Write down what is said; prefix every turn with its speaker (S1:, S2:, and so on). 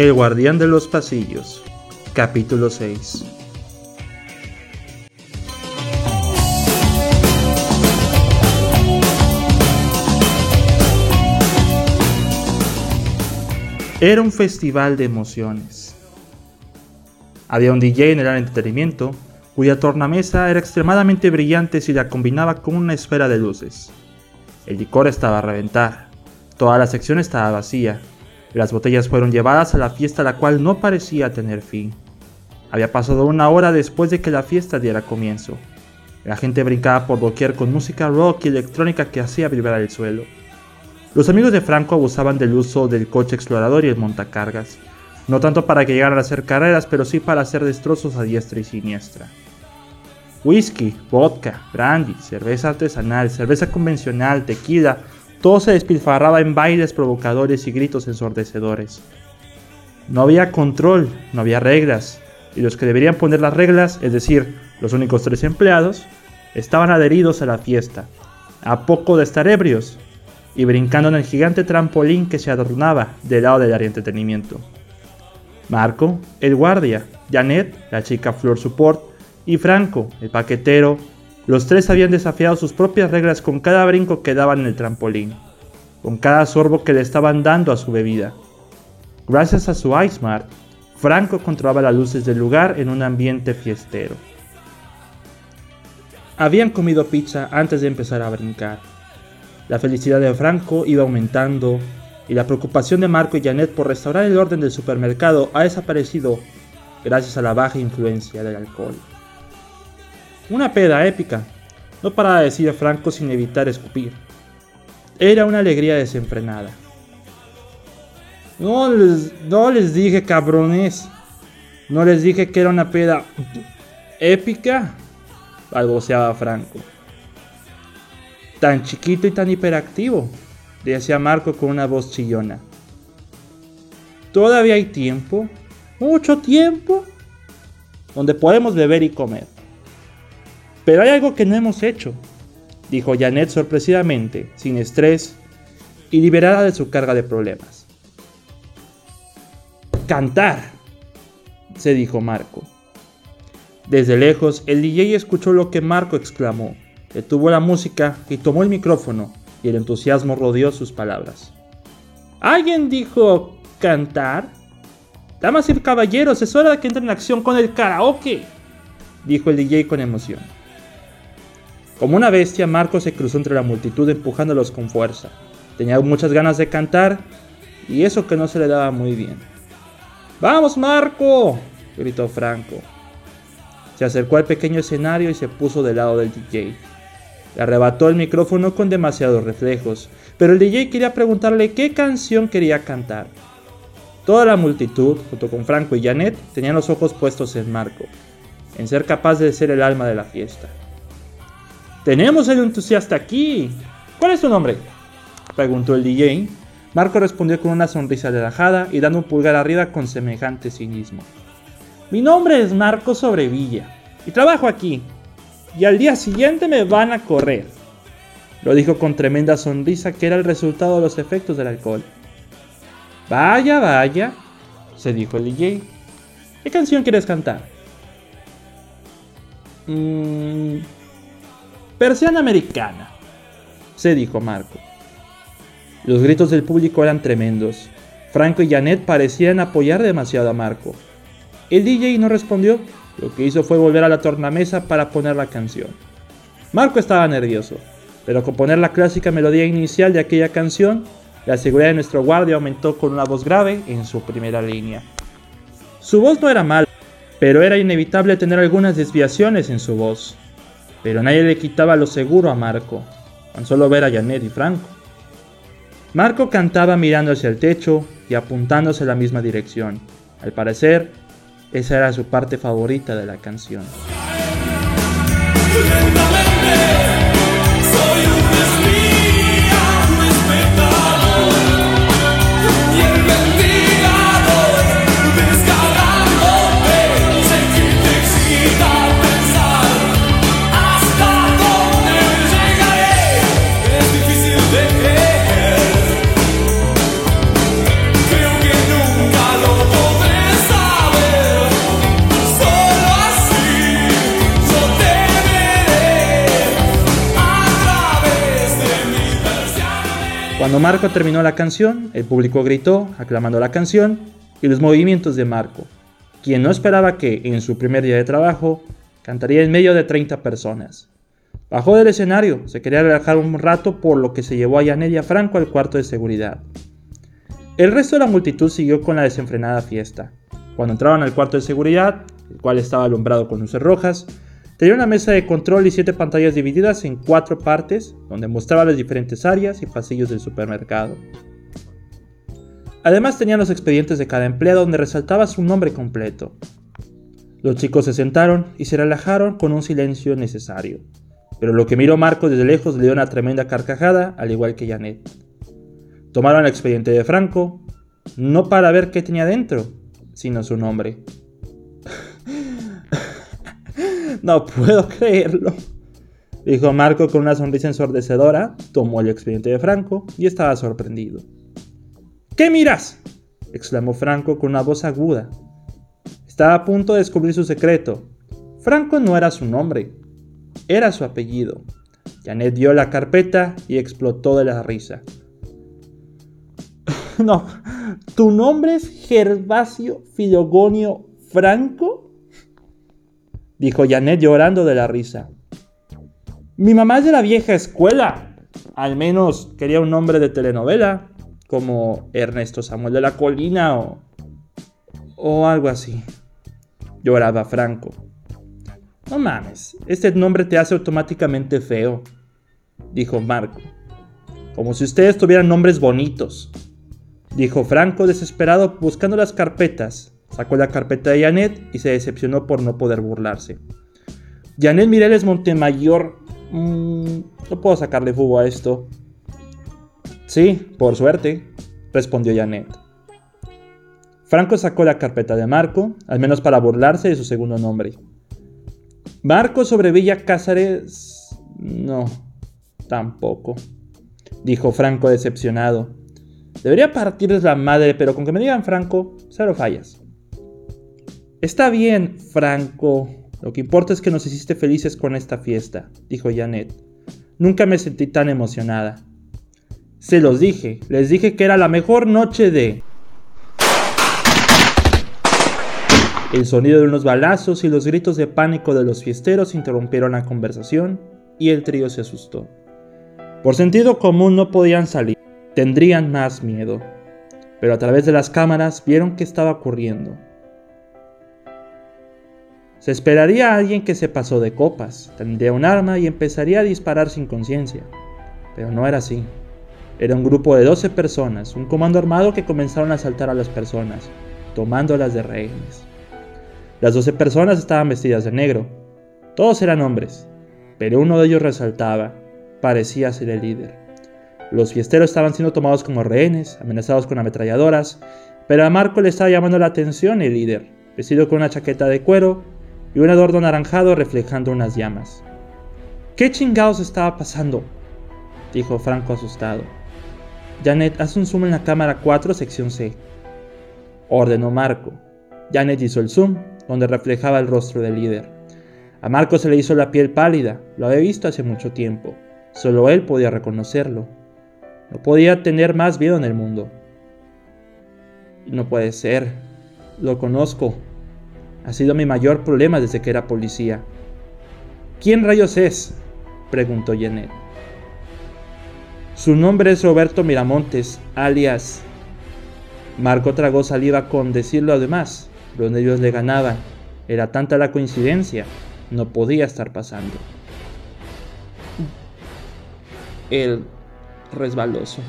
S1: El guardián de los pasillos, capítulo 6. Era un festival de emociones. Había un DJ en el entretenimiento cuya tornamesa era extremadamente brillante si la combinaba con una esfera de luces. El licor estaba a reventar, toda la sección estaba vacía, las botellas fueron llevadas a la fiesta la cual no parecía tener fin. Había pasado una hora después de que la fiesta diera comienzo. La gente brincaba por doquier con música rock y electrónica que hacía vibrar el suelo. Los amigos de Franco abusaban del uso del coche explorador y el montacargas, no tanto para que llegaran a hacer carreras, pero sí para hacer destrozos a diestra y siniestra. Whisky, vodka, brandy, cerveza artesanal, cerveza convencional, tequila, todo se despilfarraba en bailes provocadores y gritos ensordecedores. No había control, no había reglas, y los que deberían poner las reglas, es decir, los únicos tres empleados, estaban adheridos a la fiesta, a poco de estar ebrios, y brincando en el gigante trampolín que se adornaba del lado del área de entretenimiento. Marco, el guardia, Janet, la chica Flor Support, y Franco, el paquetero, los tres habían desafiado sus propias reglas con cada brinco que daban en el trampolín, con cada sorbo que le estaban dando a su bebida. Gracias a su iSmart, Franco controlaba las luces del lugar en un ambiente fiestero. Habían comido pizza antes de empezar a brincar. La felicidad de Franco iba aumentando y la preocupación de Marco y Janet por restaurar el orden del supermercado ha desaparecido gracias a la baja influencia del alcohol. Una peda épica, no para decir Franco sin evitar escupir. Era una alegría desenfrenada. No les, no les dije cabrones. No les dije que era una peda épica, balbuceaba Franco tan chiquito y tan hiperactivo, decía Marco con una voz chillona. Todavía hay tiempo, mucho tiempo, donde podemos beber y comer. Pero hay algo que no hemos hecho, dijo Janet sorpresivamente, sin estrés y liberada de su carga de problemas. Cantar, se dijo Marco. Desde lejos, el DJ escuchó lo que Marco exclamó. Detuvo la música y tomó el micrófono, y el entusiasmo rodeó sus palabras. ¿Alguien dijo cantar? Damas y caballeros, es hora de que entren en acción con el karaoke, dijo el DJ con emoción. Como una bestia, Marco se cruzó entre la multitud empujándolos con fuerza. Tenía muchas ganas de cantar y eso que no se le daba muy bien. ¡Vamos, Marco! gritó Franco. Se acercó al pequeño escenario y se puso del lado del DJ. Le arrebató el micrófono con demasiados reflejos, pero el DJ quería preguntarle qué canción quería cantar. Toda la multitud, junto con Franco y Janet, tenían los ojos puestos en Marco, en ser capaz de ser el alma de la fiesta. Tenemos el entusiasta aquí. ¿Cuál es tu nombre? preguntó el DJ. Marco respondió con una sonrisa relajada y dando un pulgar arriba con semejante cinismo. Mi nombre es Marco Sobrevilla y trabajo aquí, y al día siguiente me van a correr. Lo dijo con tremenda sonrisa que era el resultado de los efectos del alcohol. Vaya, vaya, se dijo el DJ. ¿Qué canción quieres cantar? Mmm... Persiana americana, se dijo Marco. Los gritos del público eran tremendos. Franco y Janet parecían apoyar demasiado a Marco. El DJ no respondió lo que hizo fue volver a la tornamesa para poner la canción. Marco estaba nervioso, pero con poner la clásica melodía inicial de aquella canción, la seguridad de nuestro guardia aumentó con una voz grave en su primera línea. Su voz no era mala, pero era inevitable tener algunas desviaciones en su voz. Pero nadie le quitaba lo seguro a Marco, tan solo ver a Janet y Franco. Marco cantaba mirando hacia el techo y apuntándose en la misma dirección. Al parecer, esa era su parte favorita de la canción. Cuando Marco terminó la canción, el público gritó, aclamando la canción y los movimientos de Marco, quien no esperaba que, en su primer día de trabajo, cantaría en medio de 30 personas. Bajó del escenario, se quería relajar un rato por lo que se llevó a Janet y a Franco al cuarto de seguridad. El resto de la multitud siguió con la desenfrenada fiesta. Cuando entraron al cuarto de seguridad, el cual estaba alumbrado con luces rojas, tenía una mesa de control y siete pantallas divididas en cuatro partes, donde mostraba las diferentes áreas y pasillos del supermercado. Además tenían los expedientes de cada empleado donde resaltaba su nombre completo. Los chicos se sentaron y se relajaron con un silencio necesario, pero lo que miró Marco desde lejos le dio una tremenda carcajada, al igual que Janet. Tomaron el expediente de Franco, no para ver qué tenía dentro, sino su nombre. No puedo creerlo, dijo Marco con una sonrisa ensordecedora, tomó el expediente de Franco y estaba sorprendido. ¿Qué miras? exclamó Franco con una voz aguda. Estaba a punto de descubrir su secreto. Franco no era su nombre, era su apellido. Janet dio la carpeta y explotó de la risa. no, ¿tu nombre es Gervasio Filogonio Franco? Dijo Janet llorando de la risa. Mi mamá es de la vieja escuela. Al menos quería un nombre de telenovela como Ernesto Samuel de la Colina o, o algo así. Lloraba Franco. No mames, este nombre te hace automáticamente feo, dijo Marco. Como si ustedes tuvieran nombres bonitos, dijo Franco desesperado buscando las carpetas. Sacó la carpeta de Janet y se decepcionó por no poder burlarse. Janet Mireles Montemayor... Mmm, no puedo sacarle fuego a esto. Sí, por suerte, respondió Janet. Franco sacó la carpeta de Marco, al menos para burlarse de su segundo nombre. Marco sobre Villa Cázares... No, tampoco, dijo Franco decepcionado. Debería partirles la madre, pero con que me digan Franco, cero fallas. Está bien, Franco. Lo que importa es que nos hiciste felices con esta fiesta, dijo Janet. Nunca me sentí tan emocionada. Se los dije, les dije que era la mejor noche de... El sonido de unos balazos y los gritos de pánico de los fiesteros interrumpieron la conversación y el trío se asustó. Por sentido común no podían salir, tendrían más miedo, pero a través de las cámaras vieron qué estaba ocurriendo. Se esperaría a alguien que se pasó de copas, tendría un arma y empezaría a disparar sin conciencia, pero no era así. Era un grupo de 12 personas, un comando armado que comenzaron a asaltar a las personas, tomándolas de rehenes. Las 12 personas estaban vestidas de negro. Todos eran hombres, pero uno de ellos resaltaba, parecía ser el líder. Los fiesteros estaban siendo tomados como rehenes, amenazados con ametralladoras, pero a Marco le estaba llamando la atención el líder, vestido con una chaqueta de cuero y un adorno anaranjado reflejando unas llamas. ¿Qué chingados estaba pasando? dijo Franco asustado. Janet, haz un zoom en la cámara 4, sección C. Ordenó Marco. Janet hizo el zoom, donde reflejaba el rostro del líder. A Marco se le hizo la piel pálida, lo había visto hace mucho tiempo. Solo él podía reconocerlo. No podía tener más miedo en el mundo. No puede ser. Lo conozco. Ha sido mi mayor problema desde que era policía. ¿Quién rayos es? preguntó Janet. Su nombre es Roberto Miramontes, alias. Marco tragó saliva con decirlo además, donde ellos le ganaban. Era tanta la coincidencia, no podía estar pasando. El resbaloso.